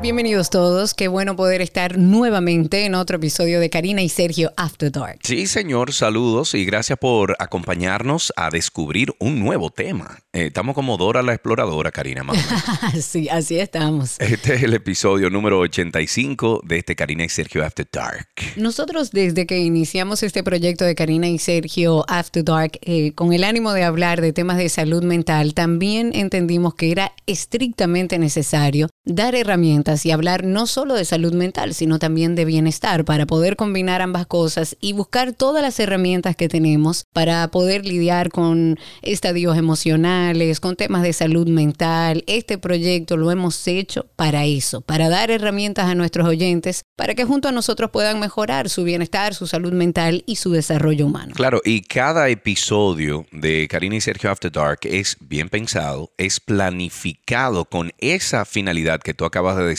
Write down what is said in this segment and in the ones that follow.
Bienvenidos todos, qué bueno poder estar nuevamente en otro episodio de Karina y Sergio After Dark. Sí, señor, saludos y gracias por acompañarnos a descubrir un nuevo tema. Eh, estamos como Dora la exploradora, Karina. Más sí, así estamos. Este es el episodio número 85 de este Karina y Sergio After Dark. Nosotros desde que iniciamos este proyecto de Karina y Sergio After Dark, eh, con el ánimo de hablar de temas de salud mental, también entendimos que era estrictamente necesario dar herramientas y hablar no solo de salud mental, sino también de bienestar para poder combinar ambas cosas y buscar todas las herramientas que tenemos para poder lidiar con estadios emocionales, con temas de salud mental. Este proyecto lo hemos hecho para eso, para dar herramientas a nuestros oyentes para que junto a nosotros puedan mejorar su bienestar, su salud mental y su desarrollo humano. Claro, y cada episodio de Karina y Sergio After Dark es bien pensado, es planificado con esa finalidad que tú acabas de decir.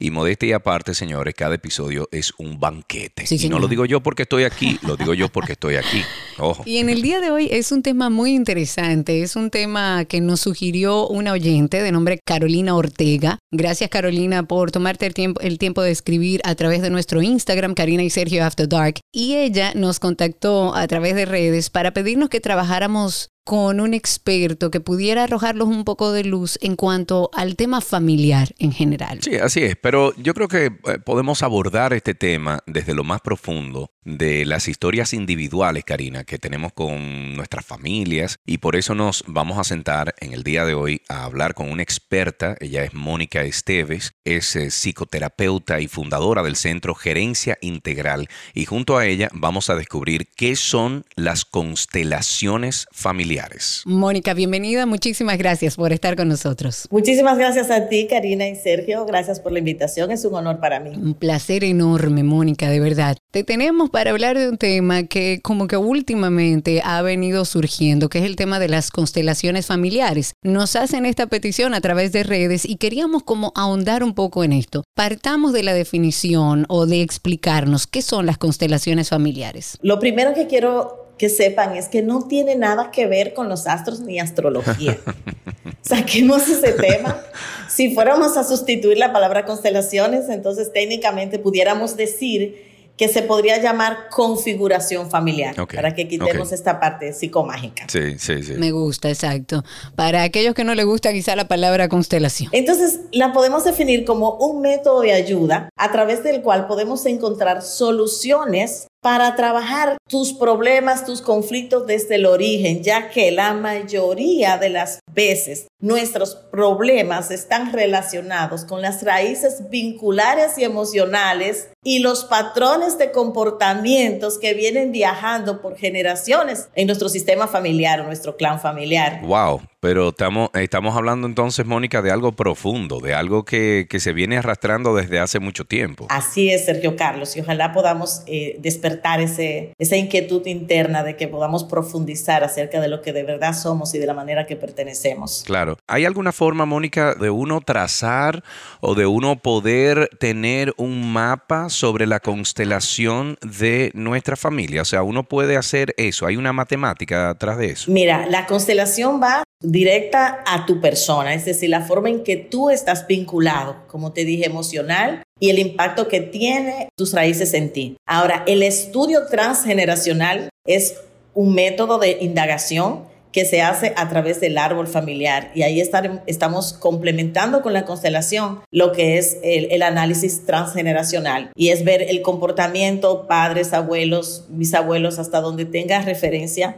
Y modestia aparte, señores, cada episodio es un banquete. y no lo digo yo porque estoy aquí, lo digo yo porque estoy aquí. Ojo. Y en el día de hoy es un tema muy interesante. Es un tema que nos sugirió una oyente de nombre Carolina Ortega. Gracias, Carolina, por tomarte el tiempo, el tiempo de escribir a través de nuestro Instagram, Karina y Sergio After Dark. Y ella nos contactó a través de redes para pedirnos que trabajáramos con un experto que pudiera arrojarlos un poco de luz en cuanto al tema familiar en general. Sí, así es, pero yo creo que eh, podemos abordar este tema desde lo más profundo de las historias individuales, Karina, que tenemos con nuestras familias y por eso nos vamos a sentar en el día de hoy a hablar con una experta, ella es Mónica Esteves, es eh, psicoterapeuta y fundadora del Centro Gerencia Integral y junto a ella vamos a descubrir qué son las constelaciones familiares. Mónica, bienvenida. Muchísimas gracias por estar con nosotros. Muchísimas gracias a ti, Karina y Sergio. Gracias por la invitación. Es un honor para mí. Un placer enorme, Mónica, de verdad. Te tenemos para hablar de un tema que como que últimamente ha venido surgiendo, que es el tema de las constelaciones familiares. Nos hacen esta petición a través de redes y queríamos como ahondar un poco en esto. Partamos de la definición o de explicarnos qué son las constelaciones familiares. Lo primero que quiero que sepan es que no tiene nada que ver con los astros ni astrología. Saquemos ese tema. Si fuéramos a sustituir la palabra constelaciones, entonces técnicamente pudiéramos decir que se podría llamar configuración familiar, para que quitemos esta parte psicomágica. Sí, sí, sí. Me gusta, exacto. Para aquellos que no les gusta quizá la palabra constelación. Entonces, la podemos definir como un método de ayuda a través del cual podemos encontrar soluciones para trabajar tus problemas, tus conflictos desde el origen, ya que la mayoría de las veces nuestros problemas están relacionados con las raíces vinculares y emocionales y los patrones de comportamientos que vienen viajando por generaciones en nuestro sistema familiar o nuestro clan familiar. Wow, pero estamos, estamos hablando entonces, Mónica, de algo profundo, de algo que, que, se viene arrastrando desde hace mucho tiempo. Así es, Sergio Carlos, y ojalá podamos eh, despertar ese, esa inquietud interna de que podamos profundizar acerca de lo que de verdad somos y de la manera que pertenecemos. Claro. ¿Hay alguna forma, Mónica, de uno trazar o de uno poder tener un mapa sobre la constelación de nuestra familia? O sea, uno puede hacer eso. ¿Hay una matemática atrás de eso? Mira, la constelación va directa a tu persona, es decir, la forma en que tú estás vinculado, como te dije, emocional y el impacto que tiene tus raíces en ti. Ahora, el estudio transgeneracional es un método de indagación que se hace a través del árbol familiar y ahí estamos complementando con la constelación lo que es el, análisis transgeneracional y es ver el comportamiento padres, abuelos, bisabuelos, hasta donde tenga referencia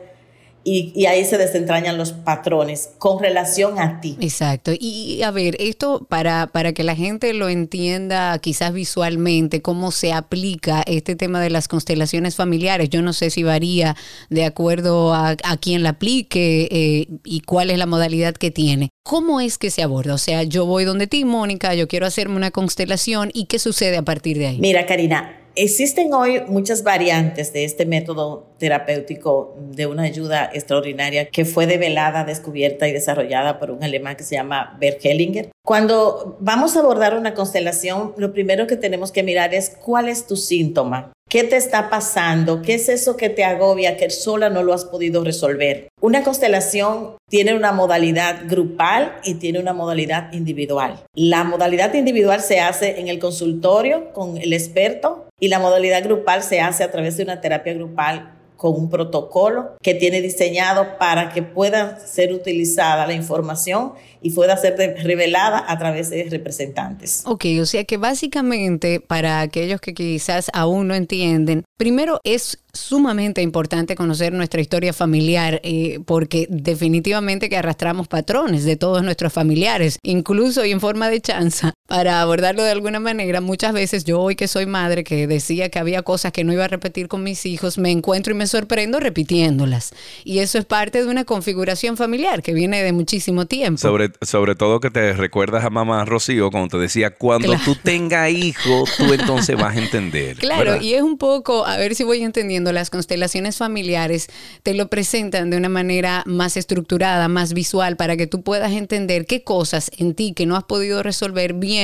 y, ahí se desentrañan los patrones con relación a ti. Exacto. Y a ver, esto para, para que la gente lo entienda quizás visualmente, cómo se aplica este tema de las constelaciones familiares. Yo no sé si varía de acuerdo a, a quién la aplique eh, y cuál es la modalidad que tiene. ¿Cómo es que se aborda? O sea, yo voy donde ti, Mónica, yo quiero hacerme una constelación y qué sucede a partir de ahí. Mira, Karina, Existen hoy muchas variantes de este método terapéutico de una ayuda extraordinaria que fue develada, descubierta y desarrollada por un alemán que se llama Bert Hellinger. Cuando vamos a abordar una constelación, lo primero que tenemos que mirar es cuál es tu síntoma. ¿Qué te está pasando? ¿Qué es eso que te agobia que sola no lo has podido resolver? Una constelación tiene una modalidad grupal y tiene una modalidad individual. La modalidad individual se hace en el consultorio con el experto y la modalidad grupal se hace a través de una terapia grupal con un protocolo que tiene diseñado para que pueda ser utilizada la información y pueda ser revelada a través de representantes. Ok, o sea que básicamente para aquellos que quizás aún no entienden, primero es sumamente importante conocer nuestra historia familiar eh, porque definitivamente que arrastramos patrones de todos nuestros familiares, incluso y en forma de chanza, para abordarlo de alguna manera, muchas veces yo hoy que soy madre, que decía que había cosas que no iba a repetir con mis hijos, me encuentro y me sorprendo repitiéndolas. Y eso es parte de una configuración familiar que viene de muchísimo tiempo. Sobre, sobre todo que te recuerdas a mamá Rocío cuando te decía, cuando tú tengas hijos, tú entonces vas a entender. Claro, y es un poco, a ver si voy entendiendo, las constelaciones familiares te lo presentan de una manera más estructurada, más visual, para que tú puedas entender qué cosas en ti que no has podido resolver bien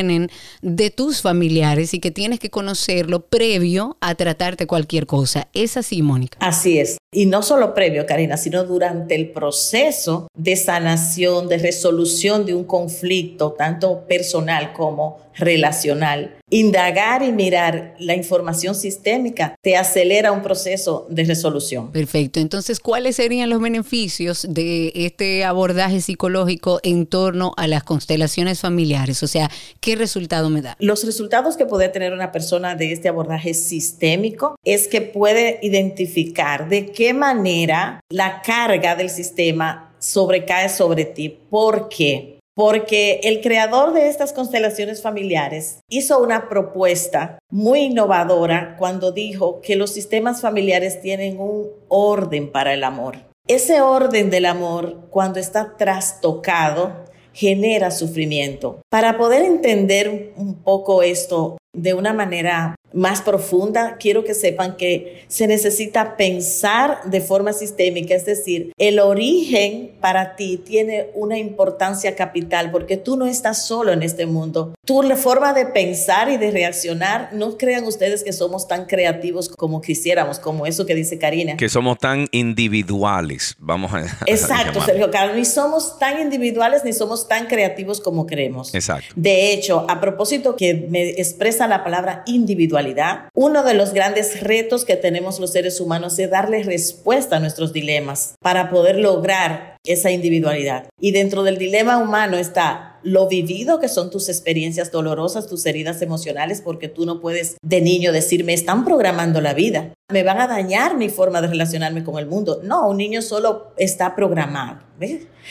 de tus familiares y que tienes que conocerlo previo a tratarte cualquier cosa. ¿Es así, Mónica? Así es. Y no solo previo, Karina, sino durante el proceso de sanación, de resolución de un conflicto, tanto personal como relacional. Indagar y mirar la información sistémica te acelera un proceso de resolución. Perfecto. Entonces, ¿cuáles serían los beneficios de este abordaje psicológico en torno a las constelaciones familiares? O sea, ¿qué resultado me da? Los resultados que puede tener una persona de este abordaje sistémico es que puede identificar de qué manera la carga del sistema sobrecae sobre ti. ¿Por qué? Porque el creador de estas constelaciones familiares hizo una propuesta muy innovadora cuando dijo que los sistemas familiares tienen un orden para el amor. Ese orden del amor, cuando está trastocado, genera sufrimiento. Para poder entender un poco esto de una manera más profunda, quiero que sepan que se necesita pensar de forma sistémica, es decir, el origen para ti tiene una importancia capital porque tú no estás solo en este mundo. Tu forma de pensar y de reaccionar, no crean ustedes que somos tan creativos como quisiéramos, como eso que dice Karina. Que somos tan individuales, vamos a Exacto, Sergio Carlos, ni somos tan individuales ni somos tan creativos como creemos. Exacto. De hecho, a propósito que me expresa la palabra individual, uno de los grandes retos que tenemos los seres humanos es darle respuesta a nuestros dilemas para poder lograr esa individualidad. Y dentro del dilema humano está lo vivido, que son tus experiencias dolorosas, tus heridas emocionales, porque tú no puedes de niño decirme, están programando la vida, me van a dañar mi forma de relacionarme con el mundo. No, un niño solo está programado.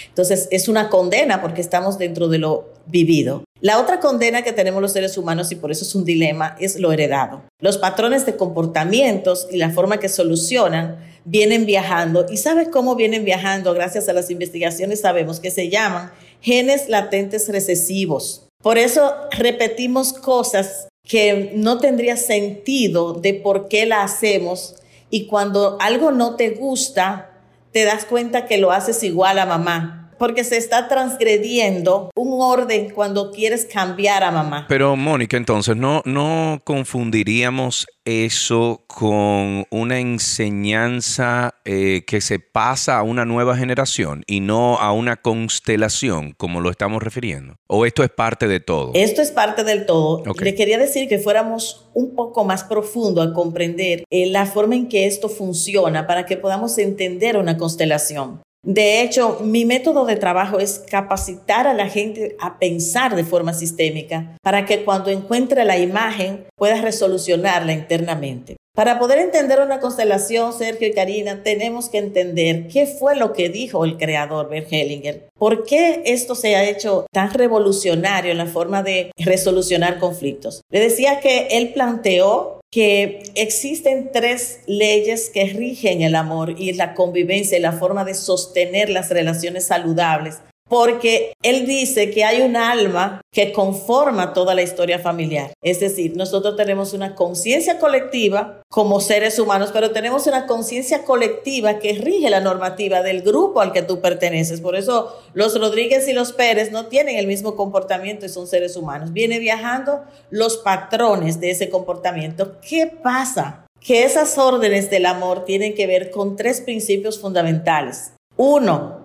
Entonces es una condena porque estamos dentro de lo vivido. La otra condena que tenemos los seres humanos, y por eso es un dilema, es lo heredado. Los patrones de comportamientos y la forma que solucionan vienen viajando. ¿Y sabes cómo vienen viajando? Gracias a las investigaciones sabemos que se llaman genes latentes recesivos. Por eso repetimos cosas que no tendría sentido de por qué la hacemos y cuando algo no te gusta, te das cuenta que lo haces igual a mamá porque se está transgrediendo un orden cuando quieres cambiar a mamá. Pero Mónica, entonces, ¿no, no confundiríamos eso con una enseñanza eh, que se pasa a una nueva generación y no a una constelación, como lo estamos refiriendo? ¿O esto es parte de todo? Esto es parte del todo. Le quería decir que fuéramos un poco más profundo a comprender eh, la forma en que esto funciona para que podamos entender una constelación. De hecho, mi método de trabajo es capacitar a la gente a pensar de forma sistémica para que cuando encuentre la imagen pueda resolucionarla internamente. Para poder entender una constelación, Sergio y Karina, tenemos que entender qué fue lo que dijo el creador Bert Hellinger. ¿Por qué esto se ha hecho tan revolucionario en la forma de resolucionar conflictos? Le decía que él planteó que existen tres leyes que rigen el amor y la convivencia y la forma de sostener las relaciones saludables porque él dice que hay un alma que conforma toda la historia familiar. Es decir, nosotros tenemos una conciencia colectiva como seres humanos, pero tenemos una conciencia colectiva que rige la normativa del grupo al que tú perteneces. Por eso los Rodríguez y los Pérez no tienen el mismo comportamiento y son seres humanos. Viene viajando los patrones de ese comportamiento. ¿Qué pasa? que esas órdenes del amor tienen que ver con tres principios fundamentales. Uno,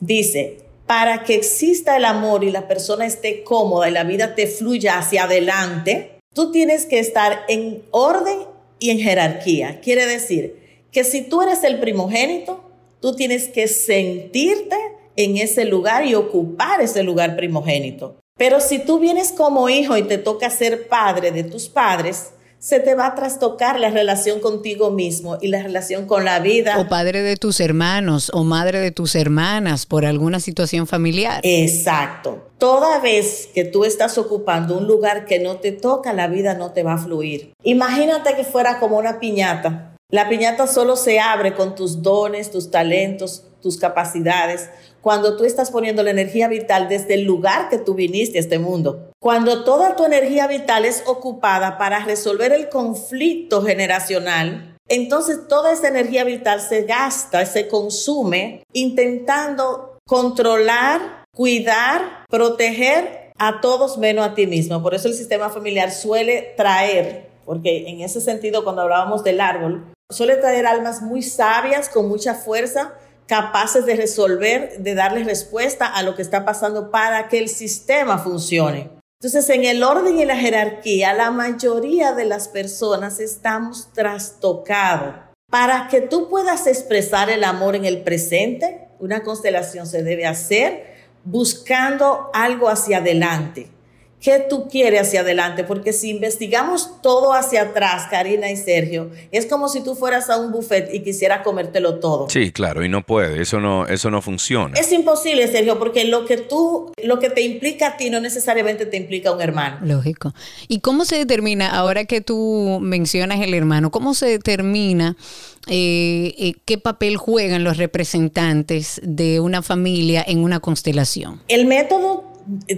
dice, para que exista el amor y la persona esté cómoda y la vida te fluya hacia adelante, tú tienes que estar en orden y en jerarquía. Quiere decir que si tú eres el primogénito, tú tienes que sentirte en ese lugar y ocupar ese lugar primogénito. Pero si tú vienes como hijo y te toca ser padre de tus padres, se te va a trastocar la relación contigo mismo y la relación con la vida. O padre de tus hermanos o madre de tus hermanas por alguna situación familiar. Exacto. Toda vez que tú estás ocupando un lugar que no te toca, la vida no te va a fluir. Imagínate que fuera como una piñata. La piñata solo se abre con tus dones, tus talentos, tus capacidades, cuando tú estás poniendo la energía vital desde el lugar que tú viniste a este mundo. Cuando toda tu energía vital es ocupada para resolver el conflicto generacional, entonces toda esa energía vital se gasta, se consume intentando controlar, cuidar, proteger a todos menos a ti mismo. Por eso el sistema familiar suele traer, porque en ese sentido cuando hablábamos del árbol, suele traer almas muy sabias, con mucha fuerza, capaces de resolver, de darle respuesta a lo que está pasando para que el sistema funcione. Entonces, en el orden y la jerarquía, la mayoría de las personas estamos trastocados. Para que tú puedas expresar el amor en el presente, una constelación se debe hacer buscando algo hacia adelante. ¿Qué tú quieres hacia adelante? Porque si investigamos todo hacia atrás, Karina y Sergio, es como si tú fueras a un buffet y quisieras comértelo todo. Sí, claro, y no puede, eso no, eso no funciona. Es imposible, Sergio, porque lo que tú, lo que te implica a ti no necesariamente te implica a un hermano. Lógico. ¿Y cómo se determina, ahora que tú mencionas el hermano, cómo se determina eh, eh, qué papel juegan los representantes de una familia en una constelación? El método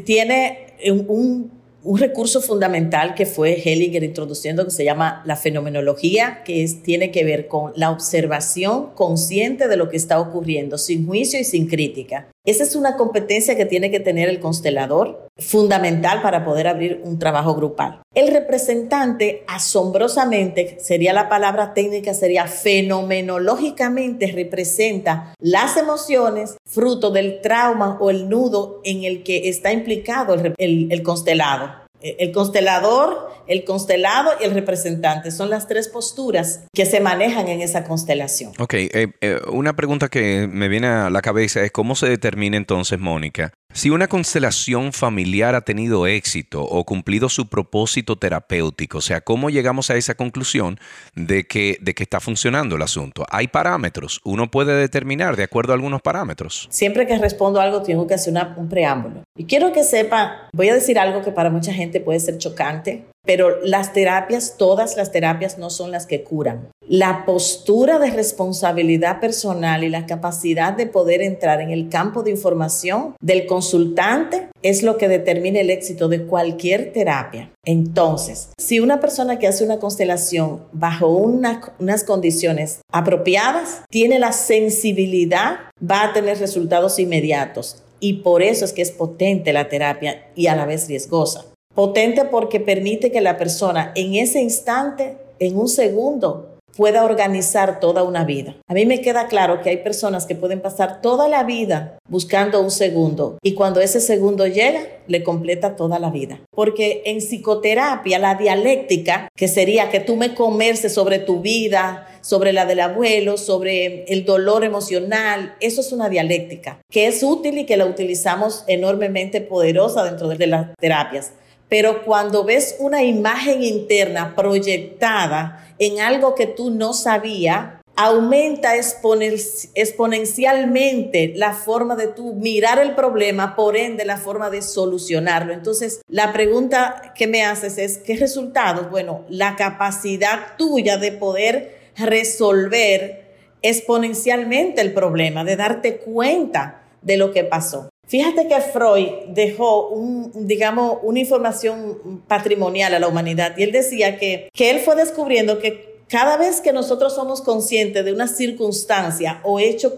tiene un, un recurso fundamental que fue Hellinger introduciendo que se llama la fenomenología, que es, tiene que ver con la observación consciente de lo que está ocurriendo, sin juicio y sin crítica. Esa es una competencia que tiene que tener el constelador, fundamental para poder abrir un trabajo grupal. El representante, asombrosamente, sería la palabra técnica, sería fenomenológicamente representa las emociones fruto del trauma o el nudo en el que está implicado el, constelado. El constelador, el constelado y el representante son las tres posturas que se manejan en esa constelación. Ok, eh, eh, una pregunta que me viene a la cabeza es cómo se determina entonces, Mónica, si una constelación familiar ha tenido éxito o cumplido su propósito terapéutico, o sea, ¿cómo llegamos a esa conclusión de que, de que está funcionando el asunto? Hay parámetros, uno puede determinar de acuerdo a algunos parámetros. Siempre que respondo algo tengo que hacer un preámbulo. Y quiero que sepa, voy a decir algo que para mucha gente puede ser chocante, pero las terapias, todas las terapias no son las que curan. La postura de responsabilidad personal y la capacidad de poder entrar en el campo de información del consultante es lo que determina el éxito de cualquier terapia. Entonces, si una persona que hace una constelación bajo unas condiciones apropiadas, tiene la sensibilidad, va a tener resultados inmediatos. Y por eso es que es potente la terapia y a la vez riesgosa. Potente porque permite que la persona en ese instante, en un segundo, pueda organizar toda una vida. A mí me queda claro que hay personas que pueden pasar toda la vida buscando un segundo y cuando ese segundo llega, le completa toda la vida. Porque en psicoterapia, la dialéctica, que sería que tú me converses sobre tu vida, sobre la del abuelo, sobre el dolor emocional, eso es una dialéctica que es útil y que la utilizamos enormemente poderosa dentro de las terapias pero cuando ves una imagen interna proyectada en algo que tú no sabías, aumenta exponencialmente la forma de tú mirar el problema, por ende la forma de solucionarlo. Entonces, la pregunta que me haces es, ¿qué resultados? Bueno, la capacidad tuya de poder resolver exponencialmente el problema, de darte cuenta de lo que pasó. Fíjate que Freud dejó un, digamos, una información patrimonial a la humanidad y él decía que, que él fue descubriendo que cada vez que nosotros somos conscientes de una circunstancia o hecho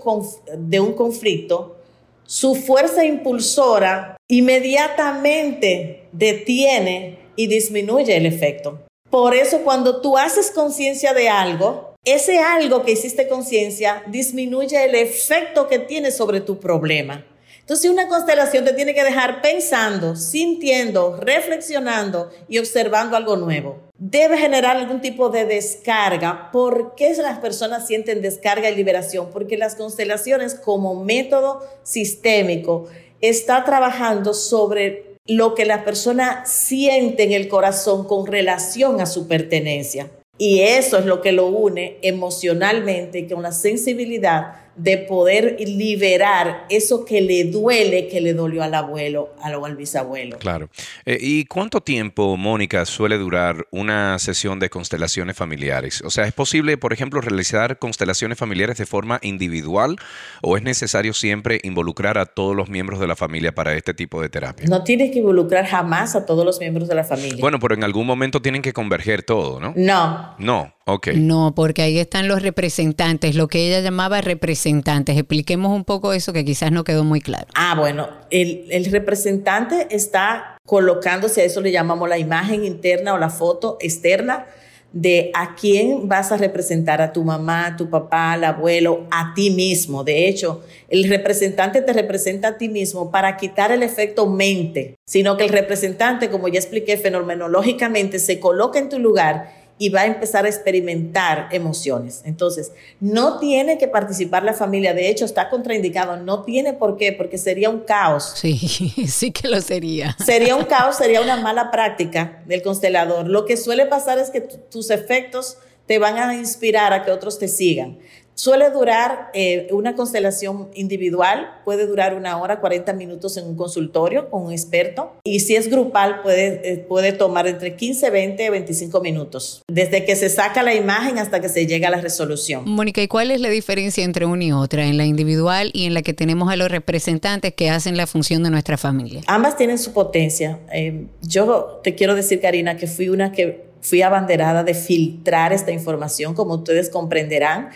de un conflicto, su fuerza impulsora inmediatamente detiene y disminuye el efecto. Por eso cuando tú haces conciencia de algo, ese algo que hiciste conciencia disminuye el efecto que tiene sobre tu problema. Entonces una constelación te tiene que dejar pensando, sintiendo, reflexionando y observando algo nuevo. Debe generar algún tipo de descarga. ¿Por qué las personas sienten descarga y liberación? Porque las constelaciones como método sistémico está trabajando sobre lo que la persona siente en el corazón con relación a su pertenencia. Y eso es lo que lo une emocionalmente con la sensibilidad de poder liberar eso que le duele, que le dolió al abuelo o al bisabuelo. Claro. Eh, ¿Y cuánto tiempo, Mónica, suele durar una sesión de constelaciones familiares? O sea, ¿es posible, por ejemplo, realizar constelaciones familiares de forma individual o es necesario siempre involucrar a todos los miembros de la familia para este tipo de terapia? No tienes que involucrar jamás a todos los miembros de la familia. Bueno, pero en algún momento tienen que converger todo, ¿no? No. No. No, porque ahí están los representantes, lo que ella llamaba representantes. Expliquemos un poco eso que quizás no quedó muy claro. Ah, bueno, el, el representante está colocándose, a eso le llamamos la imagen interna o la foto externa de a quién vas a representar, a tu mamá, a tu papá, al abuelo, a ti mismo. De hecho, el representante te representa a ti mismo para quitar el efecto mente, sino que el representante, como ya expliqué fenomenológicamente, se coloca en tu lugar y va a empezar a experimentar emociones. Entonces, no tiene que participar la familia, de hecho está contraindicado, no tiene por qué, porque sería un caos. Sí, sí que lo sería. Sería un caos, sería una mala práctica del constelador. Lo que suele pasar es que tus efectos te van a inspirar a que otros te sigan. Suele durar eh, una constelación individual, puede durar una hora, 40 minutos en un consultorio con un experto. Y si es grupal, puede, eh, puede tomar entre 15, 20 y 25 minutos, desde que se saca la imagen hasta que se llega a la resolución. Mónica, ¿y cuál es la diferencia entre una y otra, en la individual y en la que tenemos a los representantes que hacen la función de nuestra familia? Ambas tienen su potencia. Eh, yo te quiero decir, Karina, que fui una que fui abanderada de filtrar esta información, como ustedes comprenderán.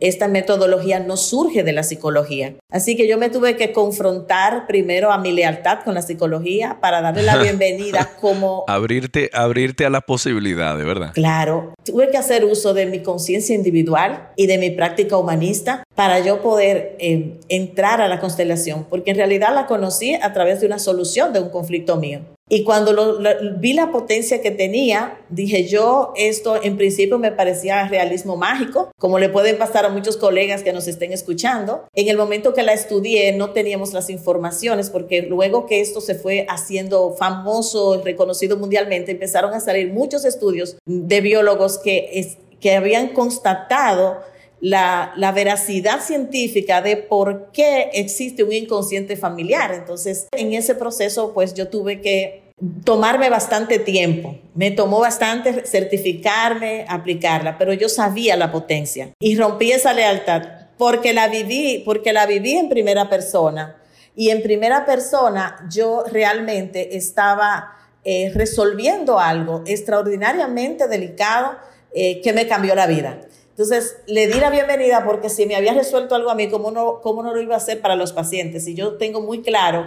Esta metodología no surge de la psicología. Así que yo me tuve que confrontar primero a mi lealtad con la psicología para darle la bienvenida como... abrirte, abrirte a la posibilidad, de ¿verdad? Claro. Tuve que hacer uso de mi conciencia individual y de mi práctica humanista para yo poder eh, entrar a la constelación, porque en realidad la conocí a través de una solución de un conflicto mío. Y cuando vi la potencia que tenía, dije yo, esto en principio me parecía realismo mágico, como le pueden pasar a muchos colegas que nos estén escuchando. En el momento que la estudié no teníamos las informaciones porque luego que esto se fue haciendo famoso, reconocido mundialmente, empezaron a salir muchos estudios de biólogos que, que habían constatado la, veracidad científica de por qué existe un inconsciente familiar. Entonces, en ese proceso, pues yo tuve que tomarme bastante tiempo. Me tomó bastante certificarme, aplicarla, pero yo sabía la potencia y rompí esa lealtad porque la viví, porque la viví en primera persona. Y en primera persona yo realmente estaba eh, resolviendo algo extraordinariamente delicado eh, que me cambió la vida. Entonces, le di la bienvenida porque si me había resuelto algo a mí, ¿cómo no, cómo no lo iba a hacer para los pacientes? Y yo tengo muy claro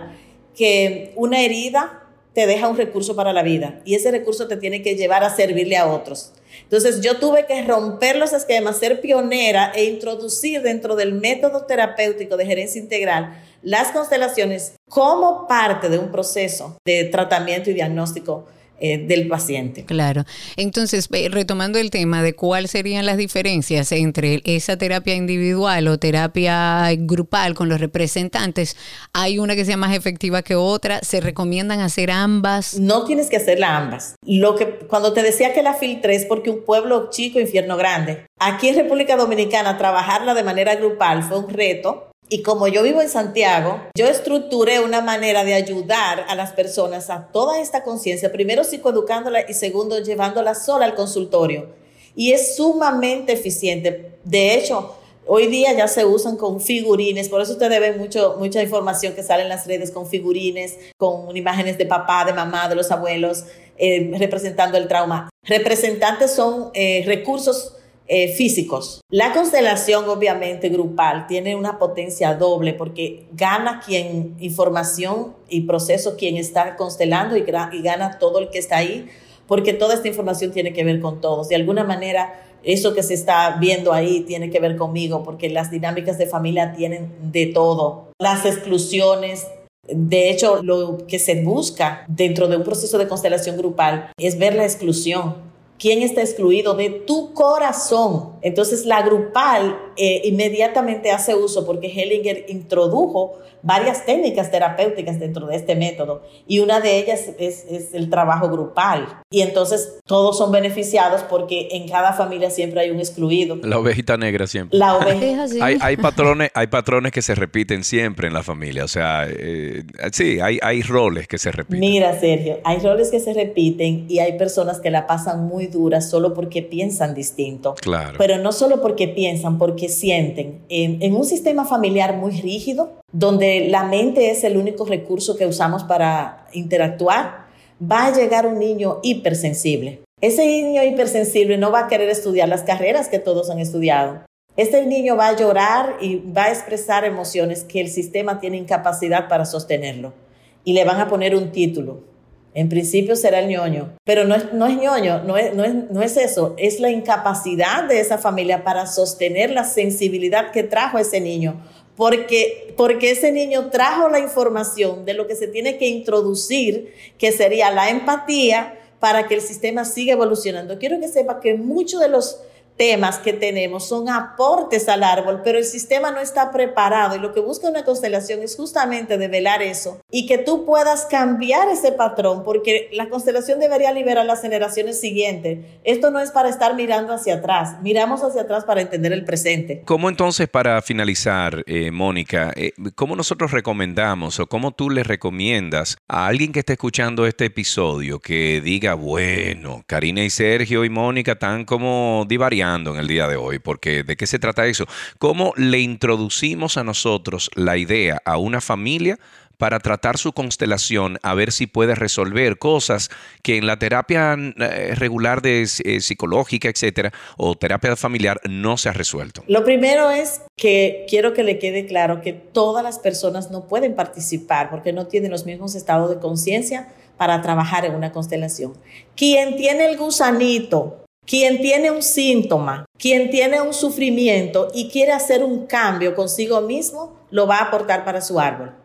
que una herida te deja un recurso para la vida y ese recurso te tiene que llevar a servirle a otros. Entonces yo tuve que romper los esquemas, ser pionera e introducir dentro del método terapéutico de gerencia integral las constelaciones como parte de un proceso de tratamiento y diagnóstico del paciente. Claro. Entonces, retomando el tema de cuáles serían las diferencias entre esa terapia individual o terapia grupal con los representantes, hay una que sea más efectiva que otra, se recomiendan hacer ambas. No tienes que hacerla ambas. Lo que cuando te decía que la filtré es porque un pueblo chico, infierno grande. Aquí en República Dominicana trabajarla de manera grupal fue un reto y como yo vivo en Santiago, yo estructuré una manera de ayudar a las personas a toda esta conciencia, primero psicoeducándola y segundo llevándola sola al consultorio. Y es sumamente eficiente. De hecho, hoy día ya se usan con figurines, por eso ustedes ven mucho, mucha información que sale en las redes con figurines, con imágenes de papá, de mamá, de los abuelos, eh, representando el trauma. Representantes son eh, recursos eh, físicos. La constelación, obviamente, grupal, tiene una potencia doble porque gana quien información y proceso quien está constelando y, y gana todo el que está ahí porque toda esta información tiene que ver con todos. De alguna manera, eso que se está viendo ahí tiene que ver conmigo, porque las dinámicas de familia tienen de todo. Las exclusiones, de hecho, lo que se busca dentro de un proceso de constelación grupal es ver la exclusión. ¿Quién está excluido de tu corazón? Entonces la grupal eh, inmediatamente hace uso porque Hellinger introdujo varias técnicas terapéuticas dentro de este método y una de ellas es, el trabajo grupal. Y entonces todos son beneficiados porque en cada familia siempre hay un excluido. La ovejita negra siempre. La oveja. hay, hay, patrones, hay patrones que se repiten siempre en la familia. O sea, eh, sí, hay, hay roles que se repiten. Mira, Sergio, hay roles que se repiten y hay personas que la pasan muy solo porque piensan distinto. Claro. Pero no solo porque piensan, porque sienten. en un sistema familiar muy rígido, donde la mente es el único recurso que usamos para interactuar, va a llegar un niño hipersensible. Ese niño hipersensible no va a querer estudiar las carreras que todos han estudiado. Este niño va a llorar y va a expresar emociones que el sistema tiene incapacidad para sostenerlo. Y le van a poner un título. En principio será el ñoño, pero no es, no es ñoño, no es, no, es, no es eso, es la incapacidad de esa familia para sostener la sensibilidad que trajo ese niño porque, porque ese niño trajo la información de lo que se tiene que introducir, que sería la empatía, para que el sistema siga evolucionando. Quiero que sepa que muchos de los temas que tenemos son aportes al árbol, pero el sistema no está preparado y lo que busca una constelación es justamente develar eso y que tú puedas cambiar ese patrón porque la constelación debería liberar las generaciones siguientes. Esto no es para estar mirando hacia atrás, miramos hacia atrás para entender el presente. ¿Cómo entonces para finalizar, eh, Mónica, eh, cómo nosotros recomendamos o cómo tú le recomiendas a alguien que esté escuchando este episodio que diga, bueno, Karina y Sergio y Mónica están como divariando? En el día de hoy, porque ¿de qué se trata eso? ¿Cómo le introducimos a nosotros la idea a una familia para tratar su constelación, a ver si puede resolver cosas que en la terapia eh, regular de eh, psicológica, etcétera, o terapia familiar no se ha resuelto? Lo primero es que quiero que le quede claro que todas las personas no pueden participar porque no tienen los mismos estados de conciencia para trabajar en una constelación. Quien tiene el gusanito quien tiene un síntoma, quien tiene un sufrimiento y quiere hacer un cambio consigo mismo, lo va a aportar para su árbol.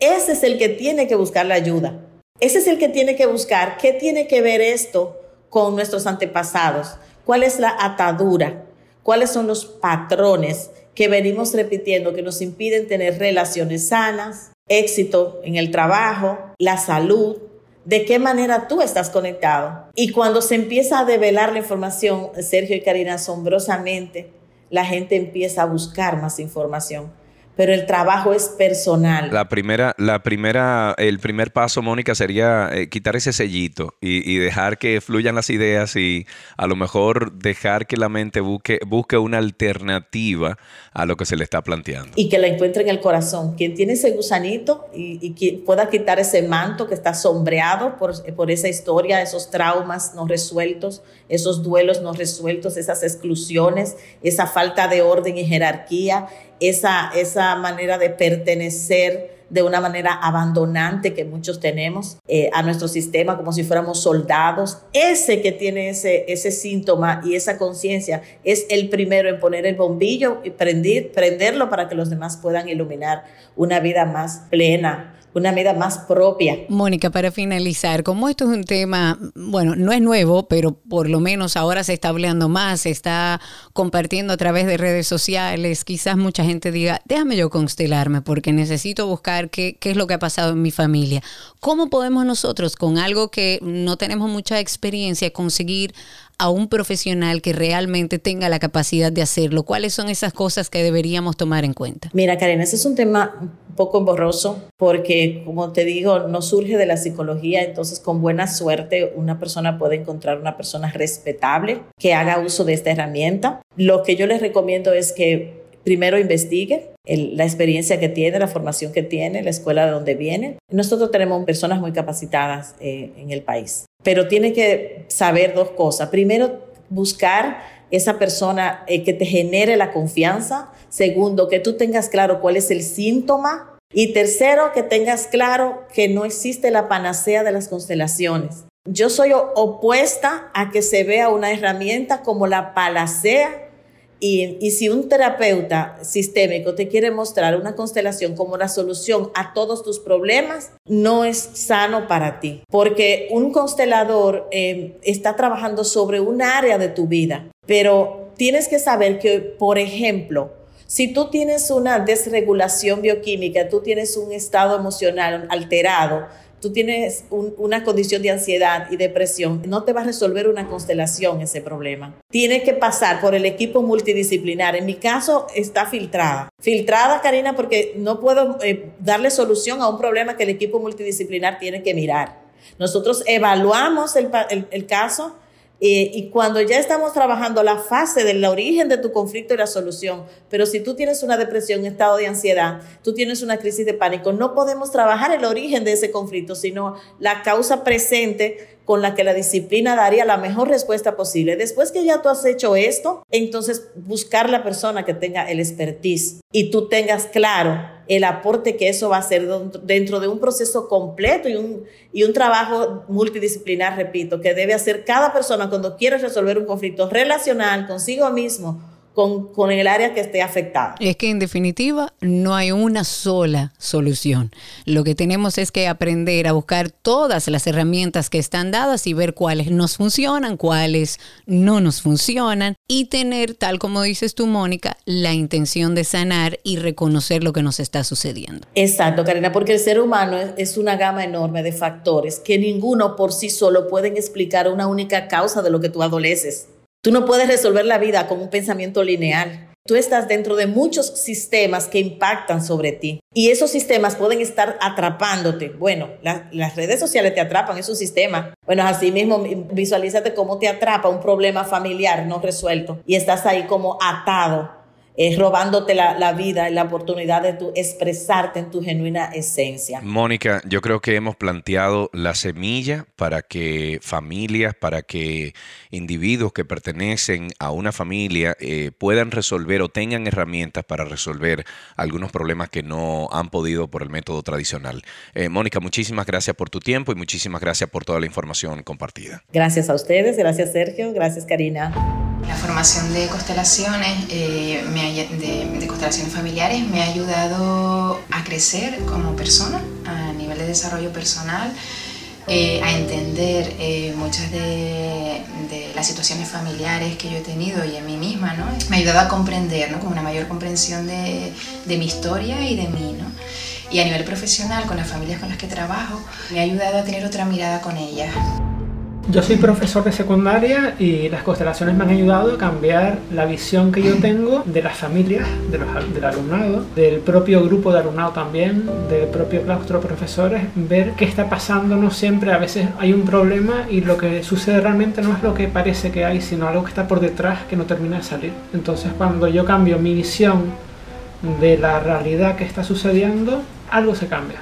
Ese es el que tiene que buscar la ayuda. Ese es el que tiene que buscar qué tiene que ver esto con nuestros antepasados, cuál es la atadura, cuáles son los patrones que venimos repitiendo que nos impiden tener relaciones sanas, éxito en el trabajo, la salud, de qué manera tú estás conectado. Y cuando se empieza a develar la información, Sergio y Karina, asombrosamente, la gente empieza a buscar más información pero el trabajo es personal. La primera, la primera, el primer paso, Mónica, sería eh, quitar ese sellito y, dejar que fluyan las ideas y a lo mejor dejar que la mente busque, busque una alternativa a lo que se le está planteando. Y que la encuentre en el corazón. Quien tiene ese gusanito y, y pueda quitar ese manto que está sombreado por, por esa historia, esos traumas no resueltos, esos duelos no resueltos, esas exclusiones, esa falta de orden y jerarquía, esa, esa manera de pertenecer de una manera abandonante que muchos tenemos eh, a nuestro sistema como si fuéramos soldados. Ese que tiene ese, ese síntoma y esa conciencia es el primero en poner el bombillo y prender, prenderlo para que los demás puedan iluminar una vida más plena, una vida más propia. Mónica, para finalizar, como esto es un tema, bueno, no es nuevo, pero por lo menos ahora se está hablando más, se está compartiendo a través de redes sociales, quizás mucha gente diga, déjame yo constelarme porque necesito buscar qué, qué es lo que ha pasado en mi familia. ¿Cómo podemos nosotros, con algo que no tenemos mucha experiencia, conseguir a un profesional que realmente tenga la capacidad de hacerlo? ¿Cuáles son esas cosas que deberíamos tomar en cuenta? Mira, Karen, ese es un tema un poco borroso porque, como te digo, no surge de la psicología, entonces con buena suerte una persona puede encontrar una persona respetable que haga uso de esta herramienta. Lo que yo les recomiendo es que primero investigue la experiencia que tiene, la formación que tiene, la escuela de donde viene. Nosotros tenemos personas muy capacitadas eh, en el país, pero tiene que saber dos cosas. Primero, buscar esa persona eh, que te genere la confianza. Segundo, que tú tengas claro cuál es el síntoma. Y tercero, que tengas claro que no existe la panacea de las constelaciones. Yo soy opuesta a que se vea una herramienta como la palacea y, si un terapeuta sistémico te quiere mostrar una constelación como la solución a todos tus problemas, no es sano para ti, porque un constelador eh, está trabajando sobre un área de tu vida, pero tienes que saber que, por ejemplo, si tú tienes una desregulación bioquímica, tú tienes un estado emocional alterado, tú tienes una condición de ansiedad y depresión, no te va a resolver una constelación ese problema. Tiene que pasar por el equipo multidisciplinar. En mi caso está filtrada. Filtrada, Karina, porque no puedo eh, darle solución a un problema que el equipo multidisciplinar tiene que mirar. Nosotros evaluamos el caso eh, y cuando ya estamos trabajando la fase del origen de tu conflicto y la solución, pero si tú tienes una depresión, un estado de ansiedad, tú tienes una crisis de pánico, no podemos trabajar el origen de ese conflicto, sino la causa presente con la que la disciplina daría la mejor respuesta posible. Después que ya tú has hecho esto, entonces buscar la persona que tenga el expertise y tú tengas claro el aporte que eso va a hacer dentro de un proceso completo y un, y un trabajo multidisciplinar, repito, que debe hacer cada persona cuando quiere resolver un conflicto relacional consigo mismo con, el área que esté afectada. Es que en definitiva no hay una sola solución. Lo que tenemos es que aprender a buscar todas las herramientas que están dadas y ver cuáles nos funcionan, cuáles no nos funcionan y tener, tal como dices tú, Mónica, la intención de sanar y reconocer lo que nos está sucediendo. Exacto, Karina, porque el ser humano es una gama enorme de factores que ninguno por sí solo pueden explicar una única causa de lo que tú adoleces. Tú no puedes resolver la vida con un pensamiento lineal. Tú estás dentro de muchos sistemas que impactan sobre ti y esos sistemas pueden estar atrapándote. Bueno, las redes sociales te atrapan, es un sistema. Bueno, así mismo visualízate cómo te atrapa un problema familiar no resuelto y estás ahí como atado es robándote la, vida y la oportunidad de tu expresarte en tu genuina esencia. Mónica, yo creo que hemos planteado la semilla para que familias, para que individuos que pertenecen a una familia eh, puedan resolver o tengan herramientas para resolver algunos problemas que no han podido por el método tradicional. Eh, Mónica, muchísimas gracias por tu tiempo y muchísimas gracias por toda la información compartida. Gracias a ustedes, gracias Sergio, gracias Karina. La formación de constelaciones, eh, de, constelaciones familiares, me ha ayudado a crecer como persona, a nivel de desarrollo personal, eh, a entender eh, muchas de, las situaciones familiares que yo he tenido y en mí misma, ¿no? Me ha ayudado a comprender, ¿no? Como una mayor comprensión de, de mi historia y de mí, ¿no? Y a nivel profesional, con las familias con las que trabajo, me ha ayudado a tener otra mirada con ellas. Yo soy profesor de secundaria y las constelaciones me han ayudado a cambiar la visión que yo tengo de las familias, de los, del alumnado, del propio grupo de alumnado también, del propio claustro de profesores, ver qué está pasando, no siempre, a veces hay un problema y lo que sucede realmente no es lo que parece que hay, sino algo que está por detrás que no termina de salir. Entonces cuando yo cambio mi visión de la realidad que está sucediendo, algo se cambia.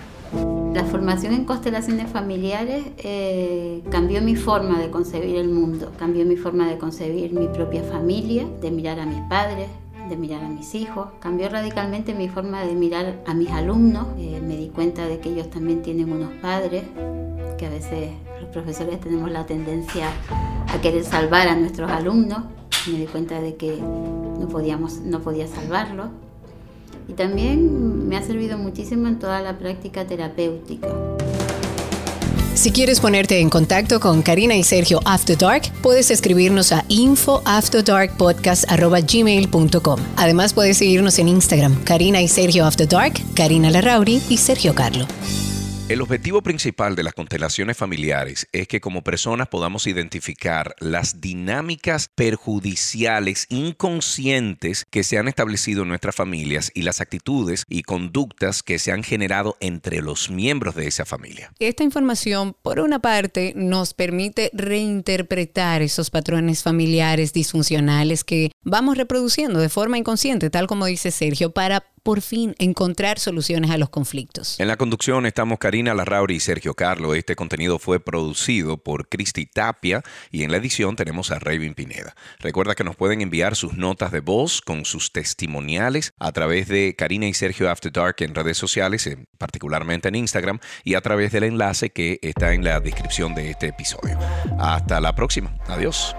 La formación en constelaciones familiares eh, cambió mi forma de concebir el mundo, cambió mi forma de concebir mi propia familia, de mirar a mis padres, de mirar a mis hijos, cambió radicalmente mi forma de mirar a mis alumnos. Eh, me di cuenta de que ellos también tienen unos padres, que a veces los profesores tenemos la tendencia a querer salvar a nuestros alumnos. Me di cuenta de que no, podíamos, no podía salvarlos y también me ha servido muchísimo en toda la práctica terapéutica. Si quieres ponerte en contacto con Karina y Sergio After Dark, puedes escribirnos a infoafterdarkpodcast.gmail.com. Además, puedes seguirnos en Instagram, Karina y Sergio After Dark, Karina Larrauri y Sergio Carlo. El objetivo principal de las constelaciones familiares es que como personas podamos identificar las dinámicas perjudiciales inconscientes que se han establecido en nuestras familias y las actitudes y conductas que se han generado entre los miembros de esa familia. Esta información, por una parte, nos permite reinterpretar esos patrones familiares disfuncionales que vamos reproduciendo de forma inconsciente, tal como dice Sergio, para por fin encontrar soluciones a los conflictos. En la conducción estamos Karina Larrauri y Sergio Carlo. Este contenido fue producido por Cristi Tapia y en la edición tenemos a Raven Pineda. Recuerda que nos pueden enviar sus notas de voz con sus testimoniales a través de Karina y Sergio After Dark en redes sociales, particularmente en Instagram, y a través del enlace que está en la descripción de este episodio. Hasta la próxima. Adiós.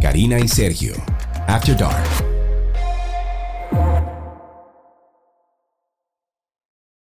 Karina y Sergio, After Dark.